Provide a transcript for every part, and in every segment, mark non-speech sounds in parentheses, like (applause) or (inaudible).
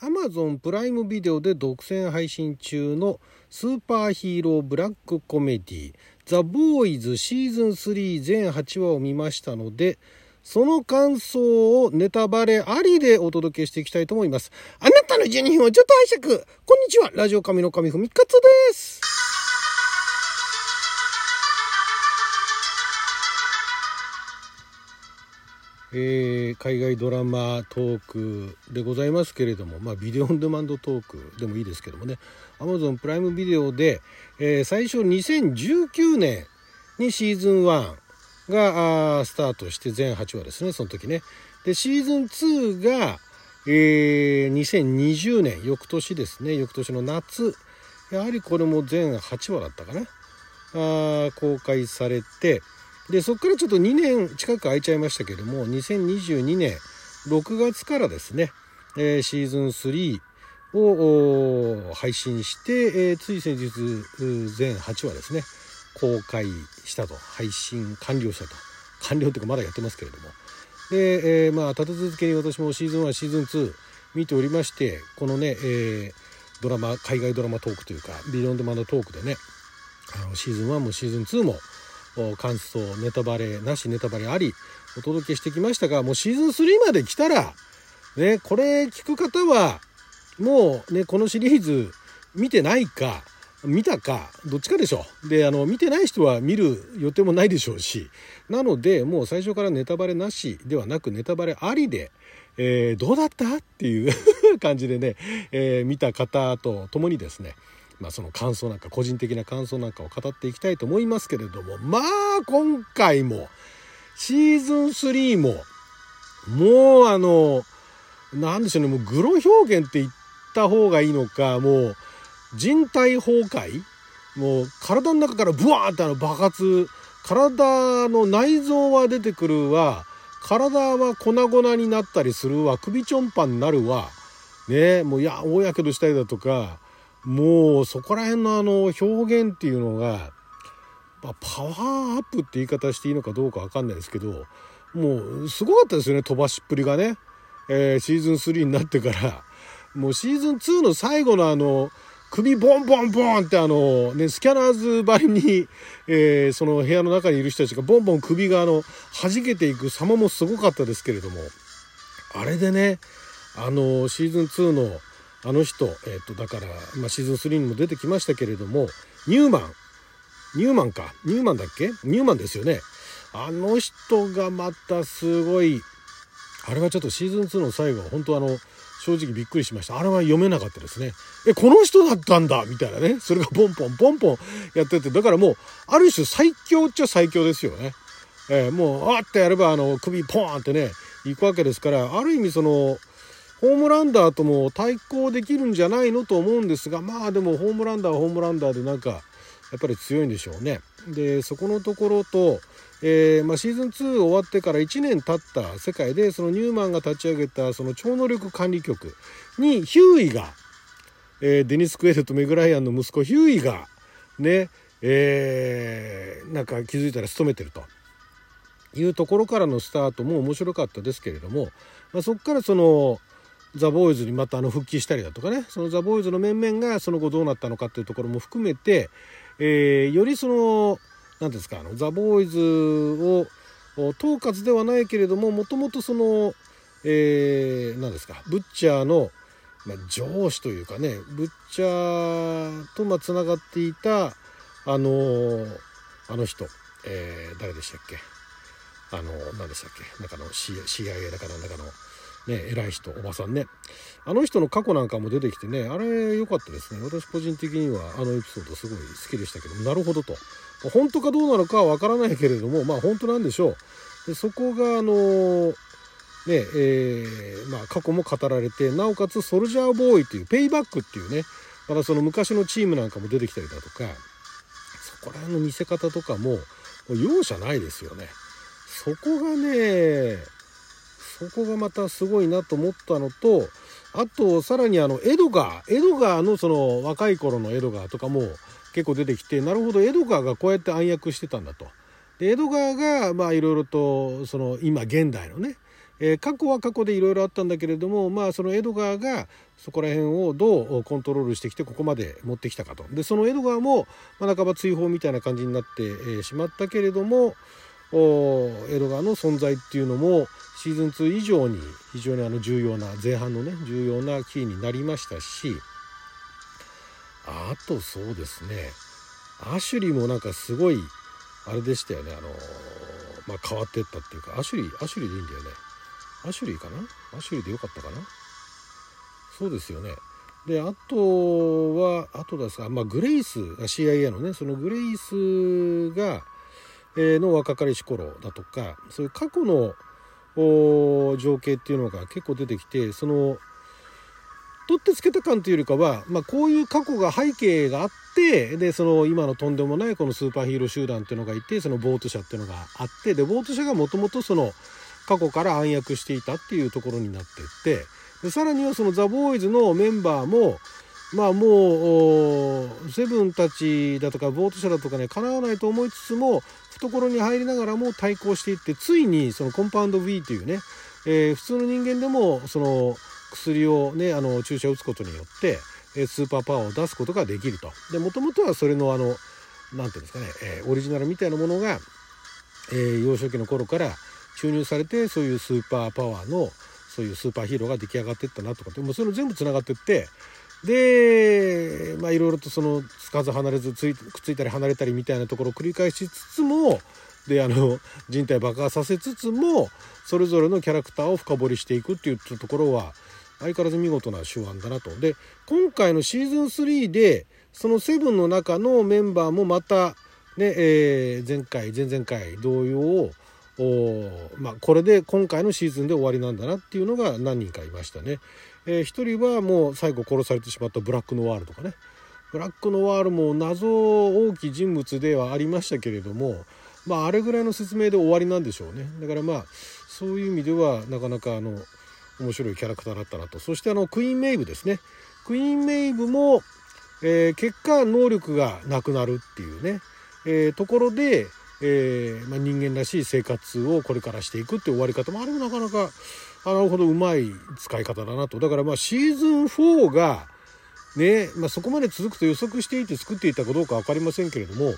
Amazon プライムビデオで独占配信中のスーパーヒーローブラックコメディザ・ボーイズシーズン3全8話を見ましたのでその感想をネタバレありでお届けしていきたいと思います。あなたの12分をちょっと拝借。こんにちは。ラジオ神の神ふみかつです。えー、海外ドラマトークでございますけれども、まあ、ビデオオンデマンドトークでもいいですけどもね。Amazon プライムビデオで、えー、最初2019年にシーズン1がスタートして全8話ですねその時ね。でシーズン2が、えー、2020年翌年ですね翌年の夏。やはりこれも全8話だったかな。あ公開されてでそこからちょっと2年近く空いちゃいましたけども2022年6月からですね、えー、シーズン3を配信して、えー、つい先日全8話ですね公開したと配信完了したと。完了というかまだやってますけれども。で、えー、まあ立て続けに私もシーズン1シーズン2見ておりましてこのね、えー、ドラマ海外ドラマトークというかビヨンドマンドトークでねあのシーズン1もシーズン2も感想ネタバレなしネタバレありお届けしてきましたがもうシーズン3まで来たらねこれ聞く方はもうねこのシリーズ見てないか見たかどっちかでしょであの見てない人は見る予定もないでしょうしなのでもう最初からネタバレなしではなくネタバレありで、えー、どうだった？っていう (laughs) 感じでね、えー、見た方と共にですねまあ、その感想なんか個人的な感想なんかを語っていきたいと思いますけれどもまあ今回もシーズン3ももうあの何でしょうねもうグロ表現って言った方がいいのかもう人体崩壊もう体の中からブワーってあの爆発体の内臓は出てくるわ体は粉々になったりするわ首ちょんぱになるわねもういや大やけどしたりだとかもうそこら辺のあの表現っていうのが、まあ、パワーアップって言い方していいのかどうか分かんないですけどもうすごかったですよね飛ばしっぷりがね、えー、シーズン3になってから。もうシーズン2の最後のあの首ボンボンボンってあの、ね、スキャナーズばりに、えー、その部屋の中にいる人たちがボンボン首があの弾けていく様もすごかったですけれども。あれでねあのシーズン2のあの人、えっ、と、だから、まあ、シーズン3にも出てきましたけれども、ニューマン、ニューマンか、ニューマンだっけ？ニューマンですよね。あの人がまたすごい、あれはちょっとシーズン2の最後は本当あの、正直びっくりしました。あれは読めなかったですね。え、この人だったんだみたいなね。それがポンポンポンポンやってて、だからもう、ある種最強っちゃ最強ですよね。えー、もう、あってやれば、あの、首ポーンってね、行くわけですから、ある意味その、ホームランダーとも対抗できるんじゃないのと思うんですがまあでもホームランダーはホームランダーでなんかやっぱり強いんでしょうね。でそこのところと、えー、まあ、シーズン2終わってから1年経った世界でそのニューマンが立ち上げたその超能力管理局にヒューイが、えー、デニス・クエルとメグライアンの息子ヒューイがね、えー、なんか気づいたら勤めてるというところからのスタートも面白かったですけれども、まあ、そこからそのザ・ボーイズにまたあの復帰したりだとかねそのザ・ボーイズの面々がその後どうなったのかっていうところも含めて、えー、よりその何ですかあのザ・ボーイズを統括ではないけれどももともとその、えー、何ですかブッチャーの、まあ、上司というかねブッチャーとまつながっていたあのあの人、えー、誰でしたっけあの何でしたっけ中の CIA だかなんだかの。ね、偉い人おばさんね。あの人の過去なんかも出てきてねあれ良かったですね。私個人的にはあのエピソードすごい好きでしたけどなるほどと。本当かどうなのかはわからないけれどもまあ本当なんでしょう。でそこがあのねえー、まあ、過去も語られてなおかつソルジャーボーイっていうペイバックっていうねまたその昔のチームなんかも出てきたりだとかそこら辺の見せ方とかももう容赦ないですよね。そこがねそこがまたすごいなと思ったのとあとさらにあのエドガーエドガーのその若い頃のエドガーとかも結構出てきてなるほどエドガーがこうやって暗躍してたんだと。でエドガーがまあいろいろとその今現代のねえー、過去は過去でいろいろあったんだけれどもまあそのエドガーがそこら辺をどうコントロールしてきてここまで持ってきたかとでそのエドガーも、ま、半ば追放みたいな感じになって、しまったけれどもエドガーの存在っていうのもシーズン2以上に非常にあの重要な前半のね重要なキーになりましたしあとそうですねアシュリーもなんかすごいあれでしたよねあのまあ変わってったっていうかアシュリーアシュリーでいいんだよね。アシュリーかな？アシュリーでよかったかな？そうですよね。であとはあとですか、まあ、グレイス CIA のねそのグレイスが、の若かりし頃だとかそういう過去の情景っていうのが結構出てきてその取ってつけた感というよりかは、まあ、こういう過去が背景があってでその今のとんでもないこのスーパーヒーロー集団っていうのがいてそのボート社っていうのがあってでボート社がもともとその過去から暗躍していたっていうところになってってでさらにはそのザ・ボーイズのメンバーもまあもうセブンたちだとかボート社だとかねかなわないと思いつつも懐に入りながらも対抗していってついにそのコンパウンド V というね、えー、普通の人間でもその薬をねあの注射を打つことによってスーパーパワーを出すことができると。でもともとはそれのあの何て言うんですかね、えー、オリジナルみたいなものが、えー、幼少期の頃から注入されてそういうスーパーパワーのそういうスーパーヒーローが出来上がっていったなとかってもうそれ全部つながっていってでまあいろいろとそのつかず離れずついくっついたり離れたりみたいなところを繰り返しつつもであの人体爆破させつつもそれぞれのキャラクターを深掘りしていくっていうところは相変わらず見事な手腕だなと。で今回のシーズン3でそのセブンの中のメンバーもまたね、えー、前回前々回同様まあ、これで今回のシーズンで終わりなんだなっていうのが何人かいましたね。えー、一人はもう最後殺されてしまったブラックノワールとかね。ブラックノワールも謎大きい人物ではありましたけれどもまああれぐらいの説明で終わりなんでしょうね。だからまあそういう意味ではなかなかあの面白いキャラクターだったなと。そしてあのクイーンメイブですね。クイーンメイブも、えー、結果能力がなくなるっていうね、えー、ところでえー、まあ、人間らしい生活をこれからしていくって終わり方もあれもなかなかあなるほどうまい使い方だなと。だからまあシーズン4がね、まあ、そこまで続くと予測していて作っていたかどうか分かりませんけれども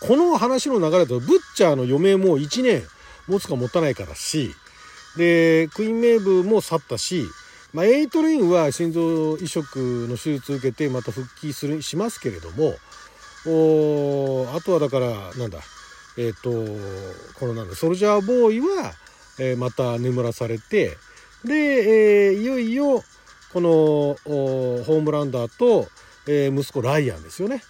この話の流れだとブッチャーの余命も1年持つか持たないからしでクイーンメイブも去ったし、まあ、エイトレインは心臓移植の手術受けてまた復帰するしますけれどもおあとはだからなんだえっ、ー、とこのなんだソルジャーボーイは、えー、また眠らされてで、えー、いよいよこのホームランダーと、え息子ライアンですよね。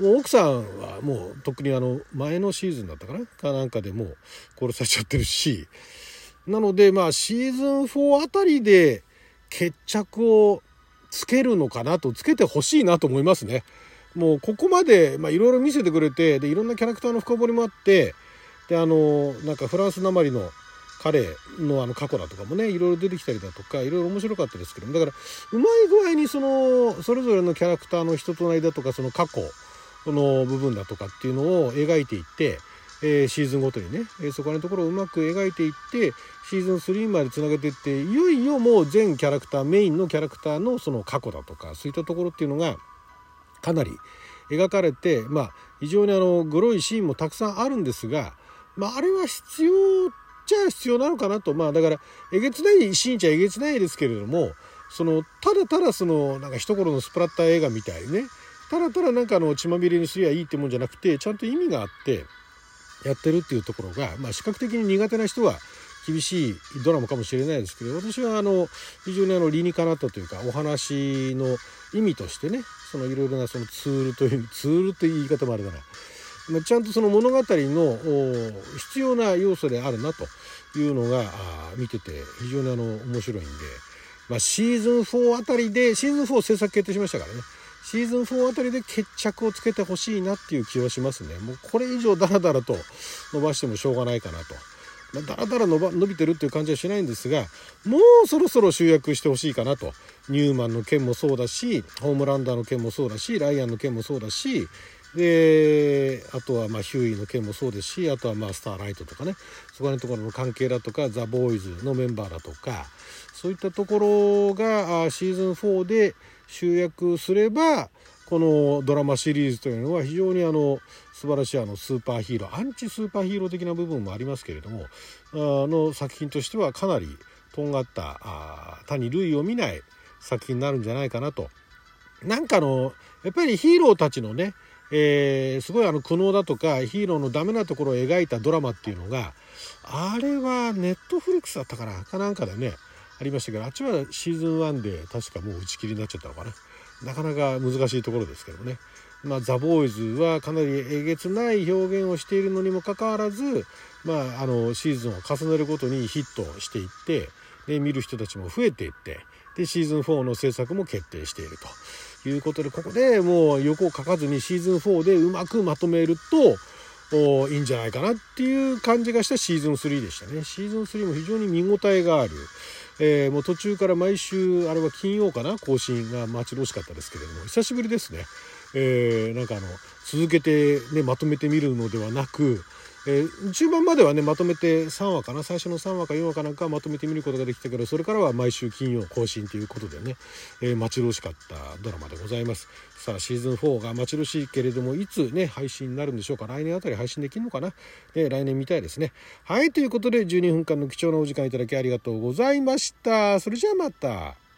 もう奥さんはもう特にあの前のシーズンだったかな？かなんかでもう殺されちゃってるしなのでまあシーズン4あたりで決着をつけるのかなとつけてほしいなと思いますね。もうここまでいろいろ見せてくれてでいろんなキャラクターの深掘りもあってであのなんかフランスなまりの彼のあの過去だとかもねいろいろ出てきたりだとかいろいろ面白かったですけどもだからうまい具合にそのそれぞれのキャラクターの人となりだとかその過去の部分だとかっていうのを描いていって、えー、シーズンごとにね、えー、そこらのところをうまく描いていってシーズン3までつなげていっていよいよもう全キャラクターメインのキャラクターのその過去だとかそういったところっていうのがかなり描かれて、まあ、非常にあのグロいシーンもたくさんあるんですが、まあ、あれは必要じゃ必要なのかなと。まあだからえげつないシーンじゃえげつないですけれどもそのただただそのなんか一頃のスプラッター映画みたいにねただただなんかあの血まみれにすりゃいいってもんじゃなくてちゃんと意味があってやってるっていうところが、まあ、視覚的に苦手な人は厳しいドラマかもしれないですけど私はあの非常にあの理にかなったというかお話の意味としてねそのいろいろなそのツールというツールという言い方もあれだな、まあ、ちゃんとその物語の必要な要素であるなというのが見てて非常にあの面白いんで、まあ、シーズン4あたりでシーズン4制作決定しましたからね。シーズン4あたりで決着をつけてほしいなっていう気はしますね。もうこれ以上ダラダラと伸ばしてもしょうがないかなと。まあ、だらだら伸ば伸びてるっていう感じはしないんですがもうそろそろ集約してほしいかなと。ニューマンの件もそうだしホームランダーの件もそうだしライアンの件もそうだし、であとはまあヒューイの件もそうですしあとはまあスターライトとかね。そこら辺のところの関係だとかザ・ボーイズのメンバーだとかそういったところがシーズン4で集約すればこのドラマシリーズというのは非常にあの素晴らしいあのスーパーヒーローアンチスーパーヒーロー的な部分もありますけれどもあの作品としてはかなりとんがったあ他に類を見ない作品になるんじゃないかなと。なんかのやっぱりヒーローたちのね、えー、すごいあの苦悩だとかヒーローのダメなところを描いたドラマっていうのがあれはネットフリックスだったかなかなんかでねありましたけどあっちはシーズン1で確かもう打ち切りになっちゃったのかななかなか難しいところですけどねまあ、ザ・ボーイズはかなりえげつない表現をしているのにもかかわらず、まあ、あのシーズンを重ねるごとにヒットしていってで見る人たちも増えていってでシーズン4の制作も決定していると。いうことでここでもう横を書かずにシーズン4でうまくまとめるといいんじゃないかなっていう感じがしたシーズン3でしたね。シーズン3も非常に見応えがある、えー、もう途中から毎週あれは金曜かな？更新が待ち遠しかったですけれども。久しぶりですね、えー、なんかあの続けて、ね、まとめてみるのではなくえー、中盤まではねまとめて3話かな最初の3話か4話かなんかまとめてみることができたけどそれからは毎週金曜更新ということでね、えー、待ち遠しかったドラマでございます。さあシーズン4が待ち遠しいけれどもいつね配信になるんでしょうか。来年あたり配信できるのかな、えー、来年みたいですね。はいということで12分間の貴重なお時間いただきありがとうございました。それじゃあまた。